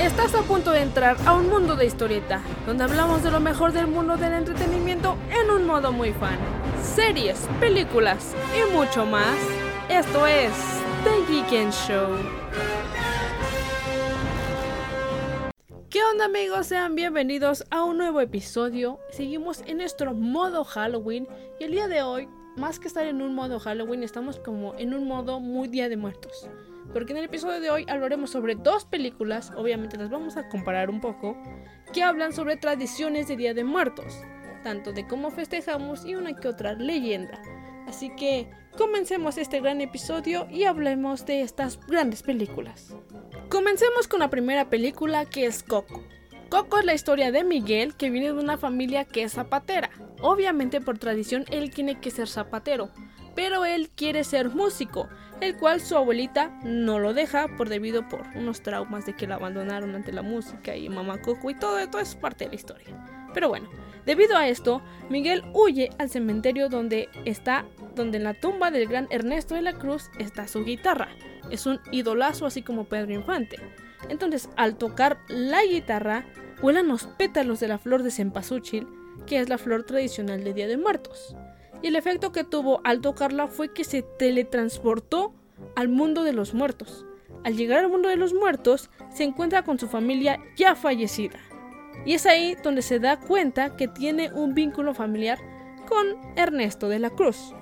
Estás a punto de entrar a un mundo de historieta, donde hablamos de lo mejor del mundo del entretenimiento en un modo muy fan. Series, películas y mucho más. Esto es The Geek Show. ¿Qué onda amigos? Sean bienvenidos a un nuevo episodio. Seguimos en nuestro modo Halloween y el día de hoy, más que estar en un modo Halloween, estamos como en un modo muy Día de Muertos. Porque en el episodio de hoy hablaremos sobre dos películas, obviamente las vamos a comparar un poco, que hablan sobre tradiciones de Día de Muertos, tanto de cómo festejamos y una que otra leyenda. Así que comencemos este gran episodio y hablemos de estas grandes películas. Comencemos con la primera película que es Coco. Coco es la historia de Miguel que viene de una familia que es zapatera. Obviamente por tradición él tiene que ser zapatero, pero él quiere ser músico, el cual su abuelita no lo deja por debido por unos traumas de que la abandonaron ante la música y mamá Coco y todo esto es parte de la historia. Pero bueno, debido a esto, Miguel huye al cementerio donde está, donde en la tumba del gran Ernesto de la Cruz está su guitarra. Es un idolazo así como Pedro Infante. Entonces, al tocar la guitarra, vuelan los pétalos de la flor de cempasúchil, que es la flor tradicional de Día de Muertos. Y el efecto que tuvo al tocarla fue que se teletransportó al mundo de los muertos. Al llegar al mundo de los muertos, se encuentra con su familia ya fallecida. Y es ahí donde se da cuenta que tiene un vínculo familiar con Ernesto de la Cruz.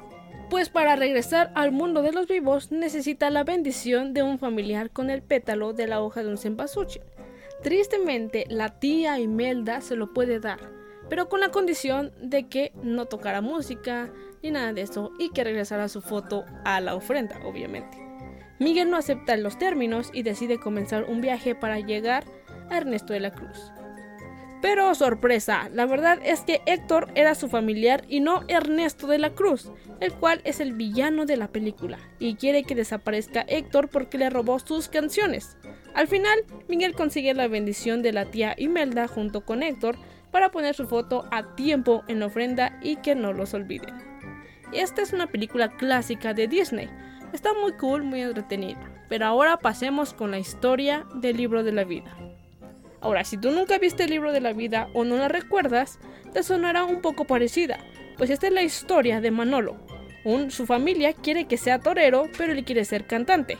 Pues para regresar al mundo de los vivos necesita la bendición de un familiar con el pétalo de la hoja de un cempasúchil. Tristemente, la tía Imelda se lo puede dar, pero con la condición de que no tocara música ni nada de eso y que regresara su foto a la ofrenda, obviamente. Miguel no acepta los términos y decide comenzar un viaje para llegar a Ernesto de la Cruz. Pero sorpresa, la verdad es que Héctor era su familiar y no Ernesto de la Cruz, el cual es el villano de la película, y quiere que desaparezca Héctor porque le robó sus canciones. Al final, Miguel consigue la bendición de la tía Imelda junto con Héctor para poner su foto a tiempo en la ofrenda y que no los olviden. Esta es una película clásica de Disney, está muy cool, muy entretenida, pero ahora pasemos con la historia del libro de la vida. Ahora, si tú nunca viste el libro de la vida o no la recuerdas, te sonará un poco parecida, pues esta es la historia de Manolo. su familia quiere que sea torero, pero él quiere ser cantante.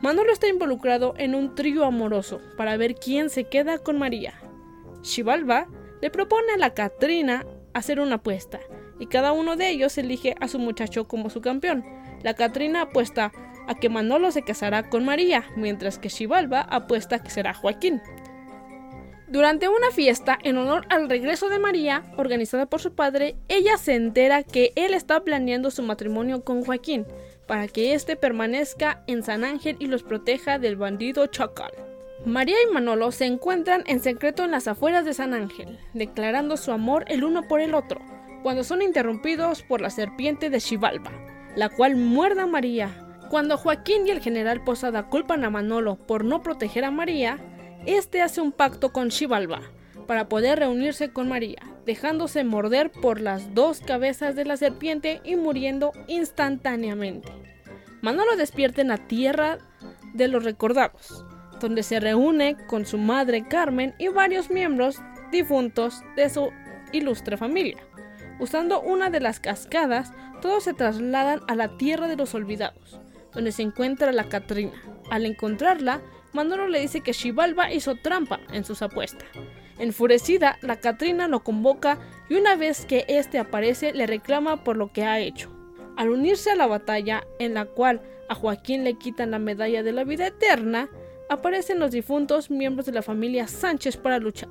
Manolo está involucrado en un trío amoroso para ver quién se queda con María. Xibalba le propone a la Catrina hacer una apuesta, y cada uno de ellos elige a su muchacho como su campeón. La Catrina apuesta a que Manolo se casará con María, mientras que Xibalba apuesta a que será Joaquín. Durante una fiesta en honor al regreso de María, organizada por su padre, ella se entera que él está planeando su matrimonio con Joaquín, para que éste permanezca en San Ángel y los proteja del bandido Chacal. María y Manolo se encuentran en secreto en las afueras de San Ángel, declarando su amor el uno por el otro, cuando son interrumpidos por la serpiente de Xibalba, la cual muerde a María. Cuando Joaquín y el general Posada culpan a Manolo por no proteger a María, este hace un pacto con Xibalba para poder reunirse con María, dejándose morder por las dos cabezas de la serpiente y muriendo instantáneamente. Manolo despierta en la tierra de los recordados, donde se reúne con su madre Carmen y varios miembros difuntos de su ilustre familia. Usando una de las cascadas, todos se trasladan a la tierra de los olvidados, donde se encuentra la Catrina. Al encontrarla, Manolo le dice que Xibalba hizo trampa en sus apuestas. Enfurecida, la Catrina lo convoca y una vez que éste aparece le reclama por lo que ha hecho. Al unirse a la batalla, en la cual a Joaquín le quitan la medalla de la vida eterna, aparecen los difuntos miembros de la familia Sánchez para luchar.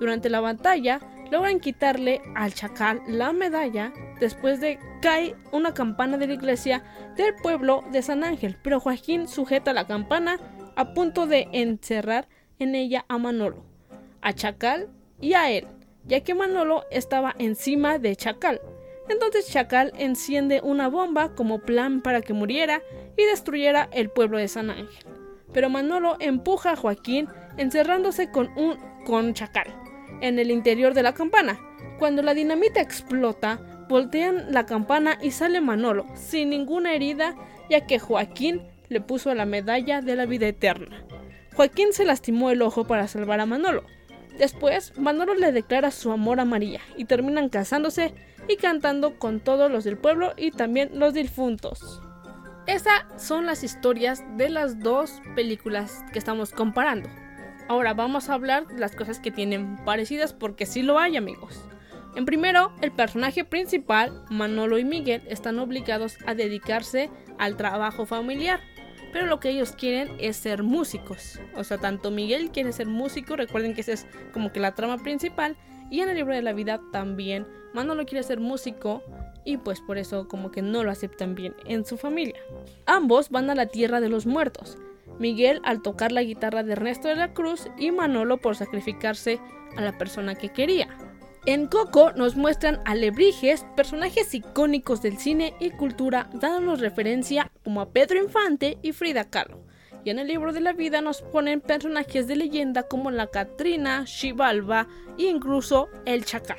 Durante la batalla, logran quitarle al chacal la medalla después de cae una campana de la iglesia del pueblo de San Ángel, pero Joaquín sujeta la campana a punto de encerrar en ella a Manolo, a Chacal y a él, ya que Manolo estaba encima de Chacal. Entonces Chacal enciende una bomba como plan para que muriera y destruyera el pueblo de San Ángel. Pero Manolo empuja a Joaquín encerrándose con un con Chacal en el interior de la campana. Cuando la dinamita explota, voltean la campana y sale Manolo sin ninguna herida, ya que Joaquín le puso la medalla de la vida eterna. Joaquín se lastimó el ojo para salvar a Manolo. Después, Manolo le declara su amor a María y terminan casándose y cantando con todos los del pueblo y también los difuntos. Esas son las historias de las dos películas que estamos comparando. Ahora vamos a hablar de las cosas que tienen parecidas porque sí lo hay amigos. En primero, el personaje principal, Manolo y Miguel, están obligados a dedicarse al trabajo familiar, pero lo que ellos quieren es ser músicos. O sea, tanto Miguel quiere ser músico, recuerden que esa es como que la trama principal, y en el libro de la vida también Manolo quiere ser músico y pues por eso como que no lo aceptan bien en su familia. Ambos van a la tierra de los muertos. Miguel al tocar la guitarra de Ernesto de la Cruz y Manolo por sacrificarse a la persona que quería. En Coco nos muestran alebrijes, personajes icónicos del cine y cultura, dándonos referencia como a Pedro Infante y Frida Kahlo. Y en el libro de la vida nos ponen personajes de leyenda como la Catrina, Xibalba e incluso el Chacal.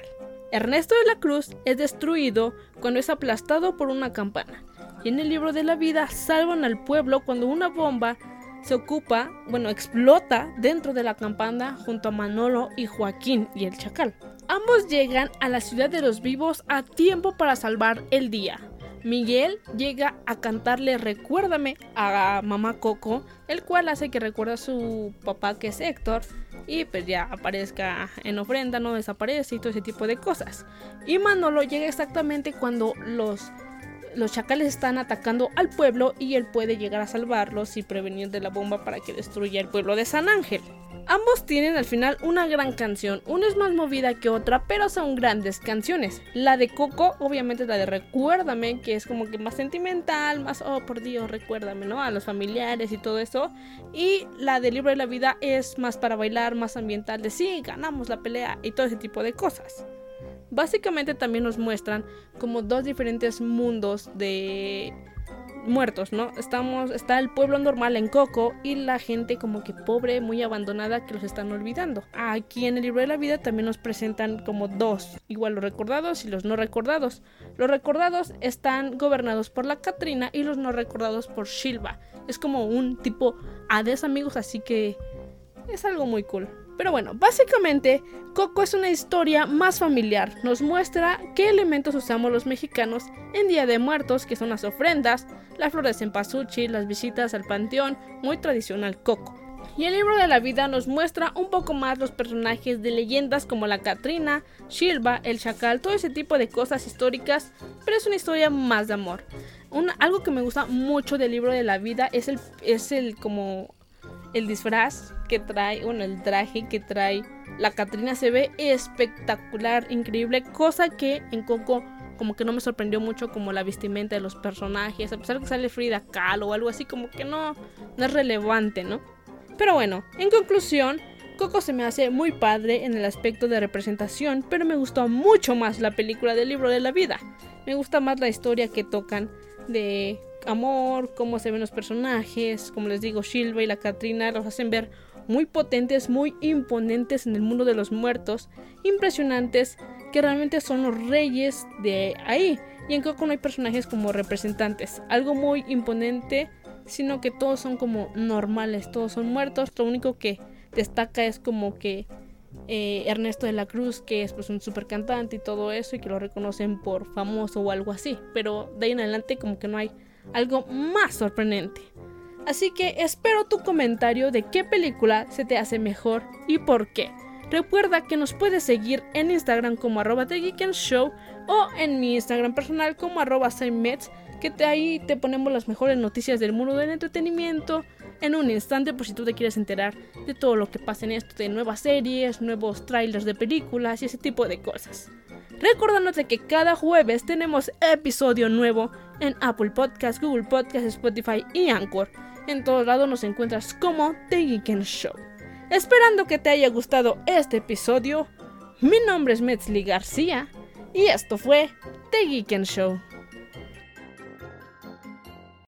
Ernesto de la Cruz es destruido cuando es aplastado por una campana. Y en el libro de la vida salvan al pueblo cuando una bomba se ocupa, bueno, explota dentro de la campana junto a Manolo y Joaquín y el Chacal. Ambos llegan a la ciudad de los vivos a tiempo para salvar el día. Miguel llega a cantarle Recuérdame a mamá Coco, el cual hace que recuerde a su papá que es Héctor y pues ya aparezca en ofrenda, no desaparece y todo ese tipo de cosas. Y Manolo llega exactamente cuando los, los chacales están atacando al pueblo y él puede llegar a salvarlos y prevenir de la bomba para que destruya el pueblo de San Ángel. Ambos tienen al final una gran canción, una es más movida que otra, pero son grandes canciones. La de Coco, obviamente la de Recuérdame, que es como que más sentimental, más, oh por Dios, recuérdame, ¿no? A los familiares y todo eso. Y la de Libro de la Vida es más para bailar, más ambiental, de sí, ganamos la pelea y todo ese tipo de cosas. Básicamente también nos muestran como dos diferentes mundos de muertos, ¿no? Estamos, está el pueblo normal en Coco y la gente como que pobre, muy abandonada que los están olvidando. Aquí en el libro de la vida también nos presentan como dos, igual los recordados y los no recordados. Los recordados están gobernados por la Katrina y los no recordados por Shilva. Es como un tipo Hades amigos, así que es algo muy cool. Pero bueno, básicamente Coco es una historia más familiar. Nos muestra qué elementos usamos los mexicanos en Día de Muertos, que son las ofrendas, las flores en pasuchi, las visitas al panteón, muy tradicional Coco. Y el libro de la vida nos muestra un poco más los personajes de leyendas como la Catrina, Shilva, el Chacal, todo ese tipo de cosas históricas, pero es una historia más de amor. algo que me gusta mucho del libro de la vida es el, es el como el disfraz que trae, bueno, el traje que trae la Catrina se ve espectacular, increíble, cosa que en Coco como que no me sorprendió mucho como la vestimenta de los personajes, a pesar que sale Frida Kahlo o algo así, como que no, no es relevante, ¿no? Pero bueno, en conclusión, Coco se me hace muy padre en el aspecto de representación, pero me gustó mucho más la película del libro de la vida. Me gusta más la historia que tocan de amor, cómo se ven los personajes, como les digo, Shilva y la Katrina los hacen ver muy potentes, muy imponentes en el mundo de los muertos, impresionantes, que realmente son los reyes de ahí. Y en Coco no hay personajes como representantes, algo muy imponente, sino que todos son como normales, todos son muertos, lo único que destaca es como que eh, Ernesto de la Cruz, que es pues un super cantante y todo eso, y que lo reconocen por famoso o algo así, pero de ahí en adelante como que no hay algo más sorprendente. Así que espero tu comentario de qué película se te hace mejor y por qué. Recuerda que nos puedes seguir en Instagram como arroba Show o en mi Instagram personal como arroba que te, ahí te ponemos las mejores noticias del mundo del entretenimiento en un instante por si tú te quieres enterar de todo lo que pasa en esto de nuevas series, nuevos trailers de películas y ese tipo de cosas. Recordándote que cada jueves tenemos episodio nuevo en Apple Podcasts, Google Podcasts, Spotify y Anchor. En todos lados nos encuentras como The Geeken Show. Esperando que te haya gustado este episodio, mi nombre es Metzli García y esto fue The Geeken Show.